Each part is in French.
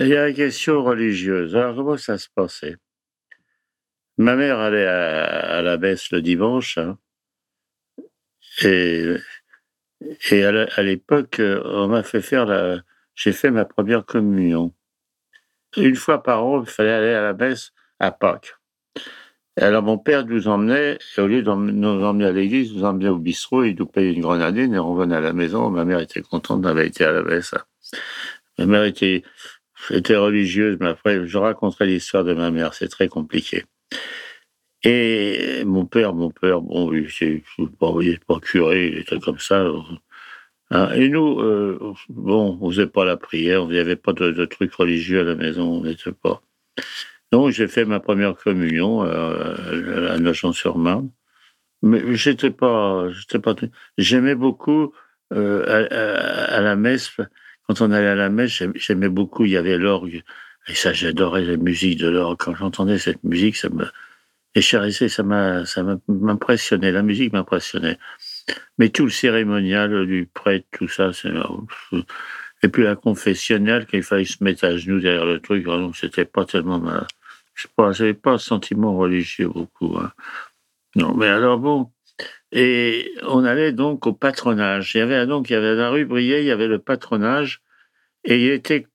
Il y a la question religieuse. Alors, comment ça se passait? Ma mère allait à, la messe le dimanche. hein. et à l'époque, on m'a fait faire la. J'ai fait ma première communion. Une fois par an, il fallait aller à la messe à Pâques. Alors, mon père nous emmenait, et au lieu de nous emmener à l'église, nous emmenait au bistrot, il nous payait une grenadine et on revenait à la maison. Ma mère était contente d'avoir été à la messe. hein. Ma mère était était religieuse, mais après, je raconterai l'histoire de ma mère, c'est très compliqué. Et mon père, mon père, bon, il c'est pas, curé, il était comme ça. hein. Et nous, euh, bon, on faisait pas la prière, il n'y avait pas de, de trucs religieux à la maison, on n'était pas. Donc, j'ai fait ma première communion euh, à Nogent-sur-Marne. Mais j'étais pas, j'étais pas, j'aimais beaucoup euh, à la messe quand on allait à la messe, j'aim- j'aimais beaucoup, il y avait l'orgue. Et ça, j'adorais la musique de l'orgue. Quand j'entendais cette musique, ça me déchirissait, ça m'impressionnait. La musique m'impressionnait. Mais tout le cérémonial du prêtre, tout ça, c'est, et puis la confessionnelle, qu'il fallait se mettre à genoux derrière le truc, non, c'était pas tellement ma, je sais pas, j'avais pas un sentiment religieux beaucoup, hein. Non, mais alors bon. Et on allait donc au patronage. Il y avait donc il y avait la rue Briey, il y avait le patronage, et il était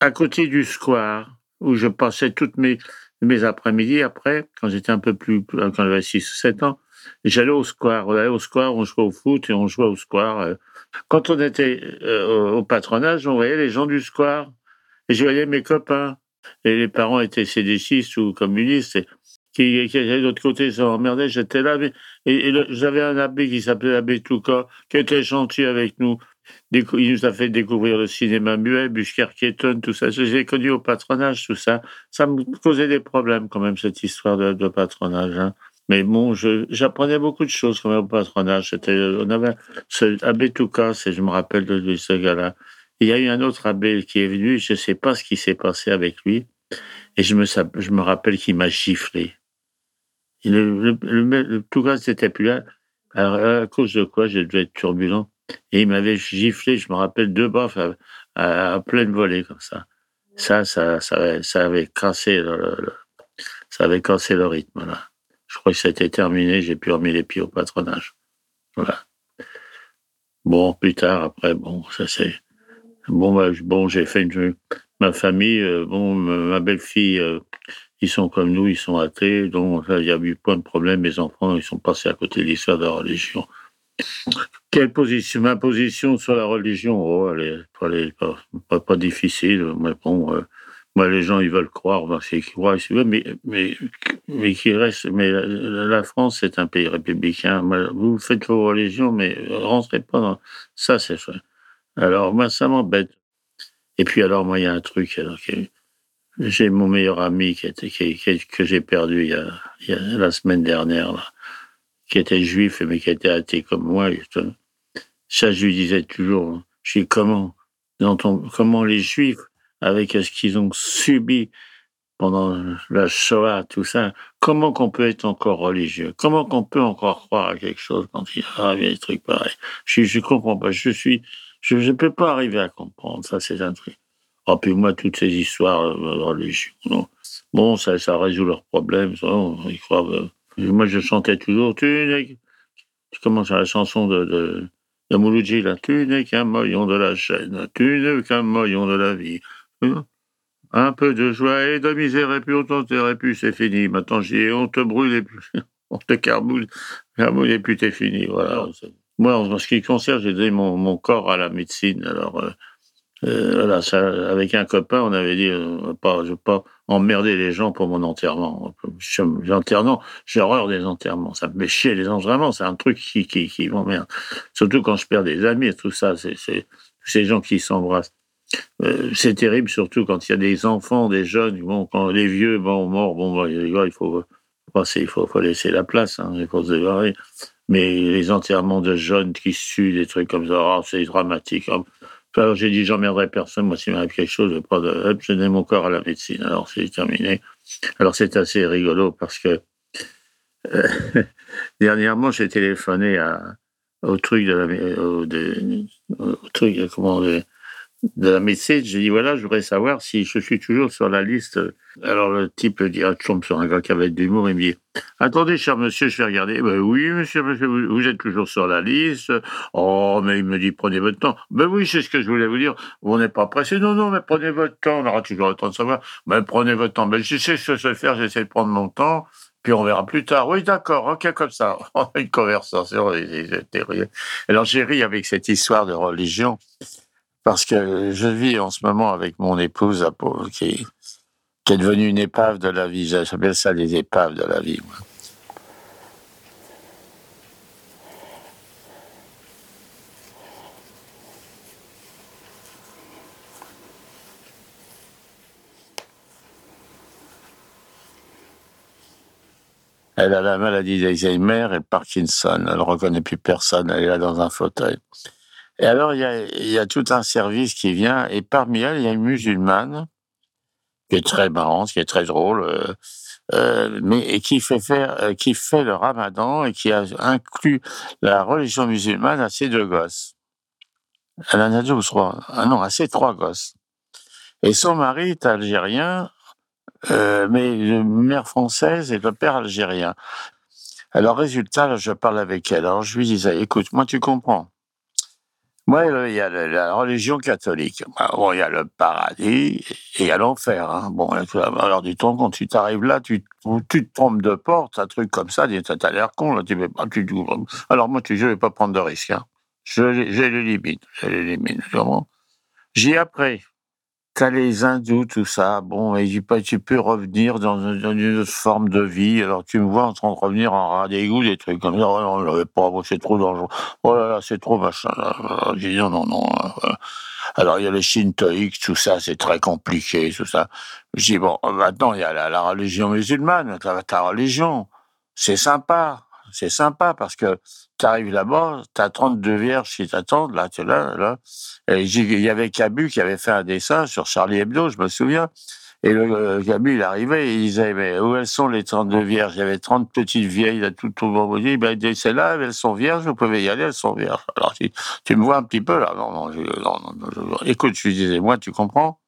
à côté du square où je passais toutes mes mes après-midi après, quand j'étais un peu plus, quand j'avais 6 ou 7 ans, j'allais au square. On allait au square, on jouait au foot et on jouait au square. Quand on était euh, au patronage, on voyait les gens du square et je voyais mes copains. Et les parents étaient sédécistes ou communistes qui, qui étaient de l'autre côté, ils s'emmerdaient. J'étais là, mais et, j'avais un abbé qui s'appelait l'abbé Touka, qui était gentil avec nous. Il nous a fait découvrir le cinéma muet, Buschkerketon, tout ça. J'ai connu au patronage, tout ça. Ça me causait des problèmes quand même, cette histoire de, patronage. hein. Mais bon, j'apprenais beaucoup de choses quand même au patronage. On avait ce abbé Touka, je me rappelle de, de ce gars-là. Il y a eu un autre abbé qui est venu, je ne sais pas ce qui s'est passé avec lui, et je me, je me rappelle qu'il m'a giflé. Le, le, le, le Touka n'était plus là. Alors, à cause de quoi j'ai dû être turbulent. Et il m'avait giflé, je me rappelle, deux baffes à, à, à pleine volée, comme ça. Ça, ça, ça, avait, cassé le, ça avait cassé le rythme, là. Je crois que c'était terminé, j'ai pu remettre les pieds au patronage. Voilà. Bon, plus tard, après, bon, ça c'est, bon, bah, bon, j'ai fait une, ma famille, euh, bon, ma belle-fille, euh, ils sont comme nous, ils sont athées, donc il y a eu point de problème. Mes enfants, ils sont passés à côté de l'histoire de la religion. Quelle position Ma position sur la religion, oh, elle est elle est pas, difficile, mais bon, euh, moi, les gens, ils veulent croire, ben, c'est croient, mais, mais, mais qui reste, mais la, France, c'est un pays républicain. Vous faites vos religions, mais rentrez pas dans, ça, c'est vrai. Alors, moi, ça m'embête. Et puis, alors, moi, il y a un truc, alors, qui- j'ai mon meilleur ami qui était, qui, que j'ai perdu il y, a, il y a la semaine dernière, là, qui était juif, mais qui était athée comme moi. Ça, je lui disais toujours, je dis, comment, dans ton, comment les juifs, avec ce qu'ils ont subi pendant la Shoah, tout ça, comment qu'on peut être encore religieux? Comment qu'on peut encore croire à quelque chose quand il arrive des trucs pareils? Je je comprends pas. Je suis, je ne peux pas arriver à comprendre. Ça, c'est un truc. Oh, puis moi, toutes ces histoires euh, de religion, non? Bon, ça, ça résout leurs problèmes. Ça, on- ils croient. euh. Moi, je chantais toujours. Tu n'es. Tu commences à la chanson de, de, de Mouloudji, là. Tu n'es qu'un maillon de la chaîne. Tu n'es qu'un maillon de la vie. Un peu de joie et de misère, et puis on t'enterrait plus, c'est fini. Maintenant, j'y ai, on te brûle et puis on te carbouille, carbouille et puis t'es fini. Voilà. Moi, en ce qui concerne, j'ai donné mon, mon corps à la médecine. Alors, euh, Euh, voilà, ça, avec un copain, on avait dit, euh, pas, je veux pas emmerder les gens pour mon enterrement. J'ai horreur des enterrements. Ça me fait chier les gens, vraiment. C'est un truc qui, qui, qui m'emmerde. Surtout quand je perds des amis et tout ça. C'est, ces gens qui s'embrassent. Euh, c'est terrible, surtout quand il y a des enfants, des jeunes. Bon, quand les vieux, bon, morts, bon, bah, il faut passer, il faut, faut laisser la place, hein, il faut se débarrasser. Mais les enterrements de jeunes qui se tuent, des trucs comme ça, oh, c'est dramatique. Alors j'ai dit, j'emmerderai personne. Moi, s'il m'arrive quelque chose, je prends de, je donne mon corps à la médecine. Alors c'est terminé. Alors c'est assez rigolo parce que euh, dernièrement, j'ai téléphoné au truc de la, au, de, truc, comment, de, de la médecine, j'ai dit voilà, je voudrais savoir si je suis toujours sur la liste. Alors le type dit, ah, je tombe sur un gars qui avait de l'humour, il me dit attendez, cher monsieur, je vais regarder. Ben oui, monsieur, monsieur, vous êtes toujours sur la liste. Oh, mais il me dit prenez votre temps. Ben oui, c'est ce que je voulais vous dire. On n'est pas pressé. Non, non, mais prenez votre temps. On aura toujours le temps de savoir. Ben prenez votre temps. Ben je sais ce que je vais faire. J'essaie de prendre mon temps. Puis on verra plus tard. Oui, d'accord, ok, comme ça. Une conversation. Alors j'ai ri avec cette histoire de religion parce que je vis en ce moment avec mon épouse qui, qui est devenue une épave de la vie. J'appelle ça les épaves de la vie. Elle a la maladie d'Alzheimer et Parkinson. Elle ne reconnaît plus personne. Elle est là dans un fauteuil. Et alors, il y, a, y a tout un service qui vient, et parmi elles, il y a une musulmane qui est très marrante, qui est très drôle, euh, euh, mais et qui fait faire, euh, qui fait le Ramadan et qui a inclus la religion musulmane à ses deux gosses. Elle en a deux ou trois. Ah non, à ses trois gosses. Et son mari est algérien, euh, mais une mère française et le père algérien. Alors, résultat, je parle avec elle. Alors, je lui disais, écoute, moi, tu comprends. Moi, il y a la religion catholique. Bah, bon, il y a le paradis et il y a l'enfer. Hein. Bon, alors temps, quand tu t'arrives là, tu, tu te trompes de porte, un truc comme ça, tu as l'air con. Tu tu, alors moi, tu, je vais pas prendre de risque. Hein. J'ai les limites. J'ai les limites. J'ai t'as les hindous, tout ça. Bon, et tu peux revenir dans une, autre forme de vie. Alors, tu me vois en train de revenir en ras d'égout, des trucs comme ça. Oh, non, pas, c'est trop dangereux. Oh là là, c'est trop machin. J'ai dit non, non, non. Hein, Alors, il y a les shintoïques, tout ça, c'est très compliqué, tout ça. Je dis, bon, maintenant, il y a la, la religion musulmane, ta, ta religion. C'est sympa. C'est sympa parce que tu arrives là-bas, tu as 32 vierges qui t'attendent, là, tu là, là. Et il y avait Cabu qui avait fait un dessin sur Charlie Hebdo, je me souviens. Et le, Cabu, il arrivait et il disait, mais où elles sont les 32 vierges? Il y avait 30 petites vieilles, là, tout au bon dit, ben, c'est là, elles sont vierges, vous pouvez y aller, elles sont vierges. Alors, tu, tu me vois un petit peu, là. Non, non, je, non, écoute, je lui disais, moi, tu comprends?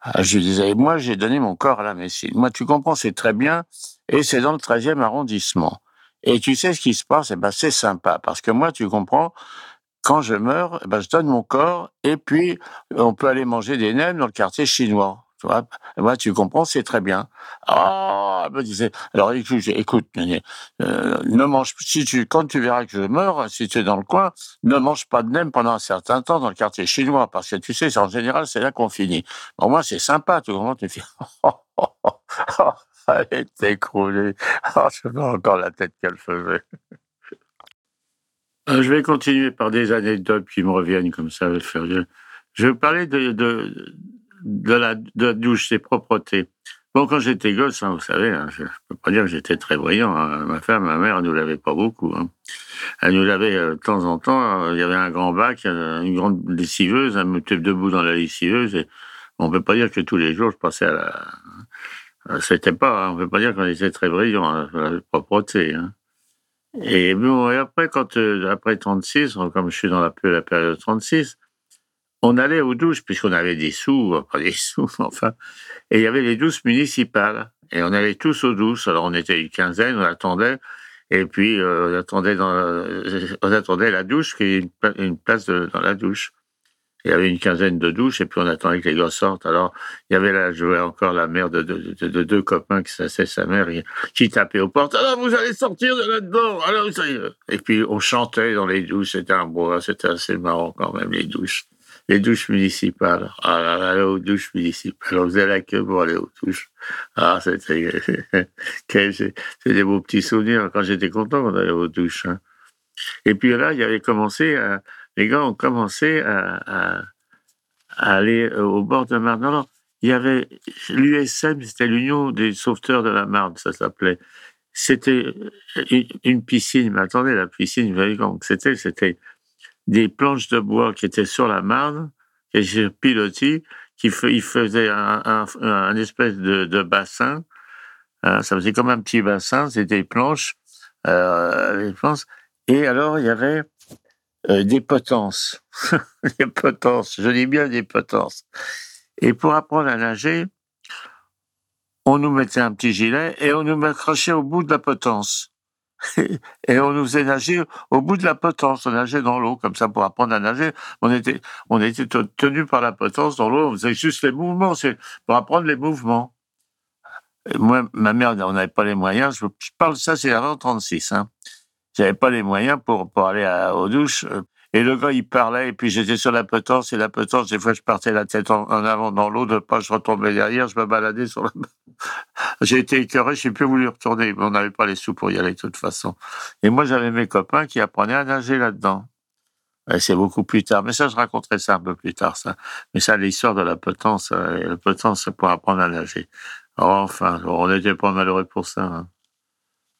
Ah, Je lui disais, moi, j'ai donné mon corps à la médecine. Moi, tu comprends, c'est très bien. Et c'est dans le 13e arrondissement. Et tu sais ce qui se passe, eh ben c'est sympa parce que moi, tu comprends, quand je meurs, eh ben je donne mon corps et puis on peut aller manger des nems dans le quartier chinois. Tu vois, moi, tu comprends, c'est très bien. Ah, ben, disais, alors écoute, écoute euh, ne mange, si tu, quand tu verras que je meurs, si tu es dans le coin, ne mange pas de nems pendant un certain temps dans le quartier chinois, parce que tu sais, en général, c'est là qu'on finit. Moi, c'est sympa, tu comprends, tu fais, elle est écroulée. Oh, je vois encore la tête qu'elle faisait. Euh, je vais continuer par des anecdotes qui me reviennent comme ça. Je vais parler de, de, de, la, douche, ses propretés. Bon, quand j'étais gosse, hein, vous savez, hein, je ne peux pas dire que j'étais très brillant. Hein. Ma femme, ma mère, elle nous lavait pas beaucoup. Elle nous lavait euh, de temps en temps. Euh, il y avait un grand bac, une grande lessiveuse. Elle me mettait debout dans la lessiveuse. On peut pas dire que tous les jours, je passais à la, c'était pas, hein, on peut pas dire qu'on était très brillant à la propreté. Hein. Et bon, et après, quand euh, après 36, comme je suis dans la, la période 36, on allait aux douches puisqu'on avait des sous, pas des sous, enfin, et il y avait les douches municipales et on allait tous aux douches. Alors on était une quinzaine, on attendait. Et puis, euh, on, attendait dans, on attendait la douche, qui est une, place dans la douche. Il y avait une quinzaine de douches et puis on attendait que les gars sortent. Alors, il y avait là, je vois encore la mère de, deux copains qui s'assait sa mère qui tapait aux portes. Alors, vous allez sortir de là-dedans. Alors, ça est. Et puis, on chantait dans les douches. C'était un beau, c'était assez marrant quand même, les douches. les douches municipales. Ah là là, aller aux douches municipales. On faisait la queue pour aller aux douches. Ah, c'était, c'est des beaux petits souvenirs. Quand j'étais content d'aller aux douches. Hein. Et puis là, il y avait commencé à, les gars ont commencé à, aller au bord de Marne. Non, il y avait l'USM, c'était l'Union des sauveteurs de la Marne, ça s'appelait. C'était une piscine, mais attendez, la piscine, vous voyez comment c'était, c'était des planches de bois qui étaient sur la Marne, que j'ai piloté, qui faisait un, espèce de, bassin. Hein, ça faisait comme un petit bassin, c'était des planches, euh, planches. Et alors, il y avait euh, des potences. des potences, je dis bien des potences. Et pour apprendre à nager, on nous mettait un petit gilet et on nous accrochait au bout de la potence. et on nous faisait nager au bout de la potence. On nageait dans l'eau comme ça pour apprendre à nager. On était, on était tenu par la potence dans l'eau. On faisait juste les mouvements, c'est pour apprendre les mouvements. moi, ma mère, on n'avait pas les moyens. Je, parle ça, c'est avant 36. Hein. J'avais pas les moyens pour, pour aller à, aux douches. Et le gars, il parlait, et puis j'étais sur la potence, et la potence, des fois, je partais la tête en, avant dans l'eau, de pas, je retombais derrière, je me baladais sur la... J'ai été écœuré, j'ai plus voulu retourner, mais on n'avait pas les sous pour y aller de toute façon. Et moi, j'avais mes copains qui apprenaient à nager là-dedans. C'est beaucoup plus tard. Mais ça, je raconterai ça un peu plus tard, ça. Mais ça, l'histoire de la potence, euh, la potence, pour apprendre à nager. Enfin, on n'était pas malheureux pour ça. Hein.